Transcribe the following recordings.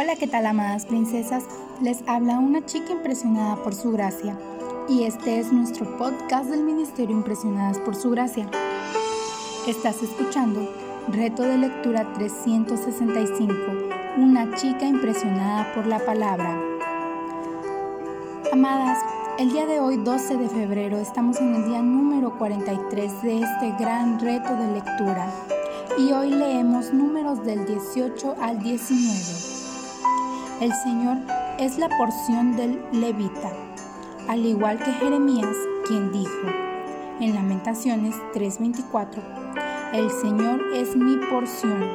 Hola, ¿qué tal amadas princesas? Les habla una chica impresionada por su gracia y este es nuestro podcast del Ministerio Impresionadas por su gracia. Estás escuchando Reto de Lectura 365, una chica impresionada por la palabra. Amadas, el día de hoy 12 de febrero estamos en el día número 43 de este gran reto de lectura y hoy leemos números del 18 al 19. El Señor es la porción del levita, al igual que Jeremías, quien dijo en Lamentaciones 3:24, El Señor es mi porción,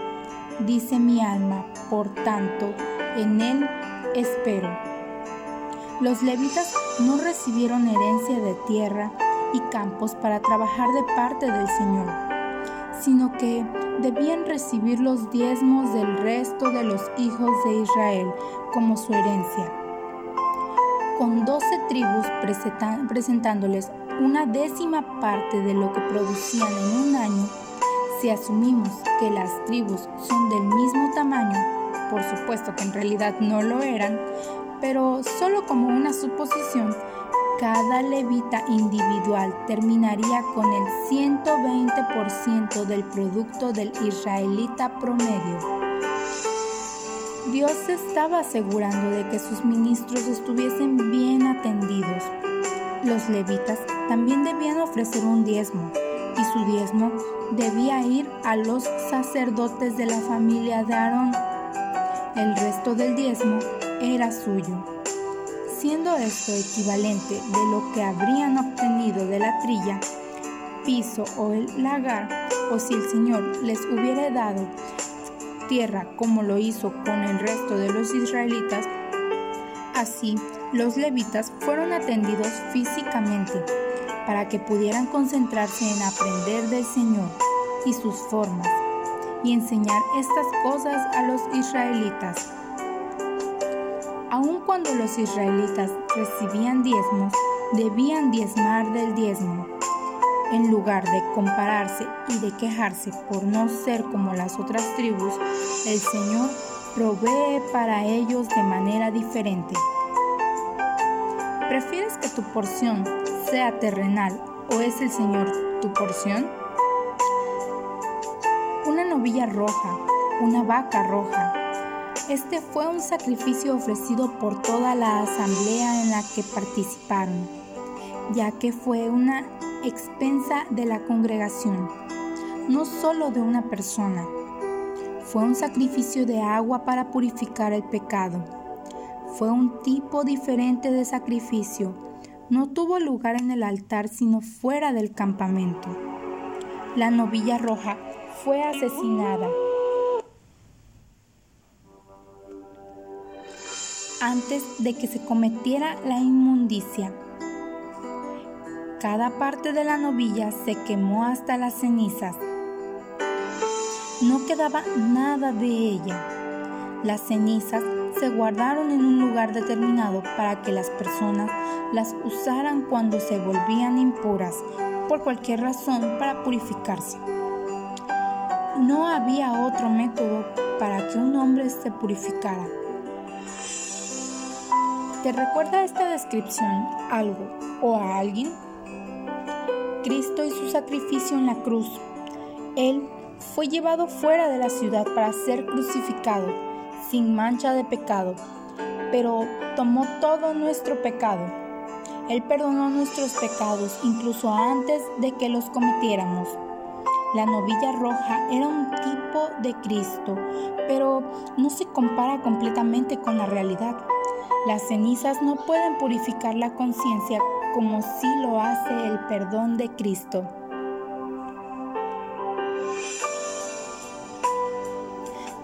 dice mi alma, por tanto, en Él espero. Los levitas no recibieron herencia de tierra y campos para trabajar de parte del Señor, sino que debían recibir los diezmos del resto de los hijos de Israel como su herencia. Con doce tribus presentándoles una décima parte de lo que producían en un año, si asumimos que las tribus son del mismo tamaño, por supuesto que en realidad no lo eran, pero solo como una suposición, cada levita individual terminaría con el 120% del producto del israelita promedio. Dios estaba asegurando de que sus ministros estuviesen bien atendidos. Los levitas también debían ofrecer un diezmo y su diezmo debía ir a los sacerdotes de la familia de Aarón. El resto del diezmo era suyo siendo esto equivalente de lo que habrían obtenido de la trilla, piso o el lagar, o si el Señor les hubiera dado tierra como lo hizo con el resto de los israelitas, así los levitas fueron atendidos físicamente para que pudieran concentrarse en aprender del Señor y sus formas y enseñar estas cosas a los israelitas Aun cuando los israelitas recibían diezmos, debían diezmar del diezmo. En lugar de compararse y de quejarse por no ser como las otras tribus, el Señor provee para ellos de manera diferente. ¿Prefieres que tu porción sea terrenal o es el Señor tu porción? Una novilla roja, una vaca roja, este fue un sacrificio ofrecido por toda la asamblea en la que participaron, ya que fue una expensa de la congregación, no solo de una persona. Fue un sacrificio de agua para purificar el pecado. Fue un tipo diferente de sacrificio. No tuvo lugar en el altar sino fuera del campamento. La novilla roja fue asesinada antes de que se cometiera la inmundicia. Cada parte de la novilla se quemó hasta las cenizas. No quedaba nada de ella. Las cenizas se guardaron en un lugar determinado para que las personas las usaran cuando se volvían impuras por cualquier razón para purificarse. No había otro método para que un hombre se purificara ¿Te recuerda esta descripción algo o a alguien? Cristo y su sacrificio en la cruz. Él fue llevado fuera de la ciudad para ser crucificado, sin mancha de pecado, pero tomó todo nuestro pecado. Él perdonó nuestros pecados incluso antes de que los cometiéramos. La novilla roja era un tipo de Cristo, pero no se compara completamente con la realidad. Las cenizas no pueden purificar la conciencia como si lo hace el perdón de Cristo.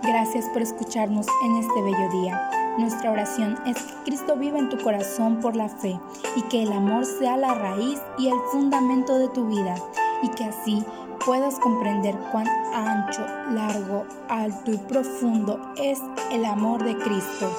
Gracias por escucharnos en este bello día. Nuestra oración es que Cristo viva en tu corazón por la fe y que el amor sea la raíz y el fundamento de tu vida y que así puedas comprender cuán ancho, largo, alto y profundo es el amor de Cristo.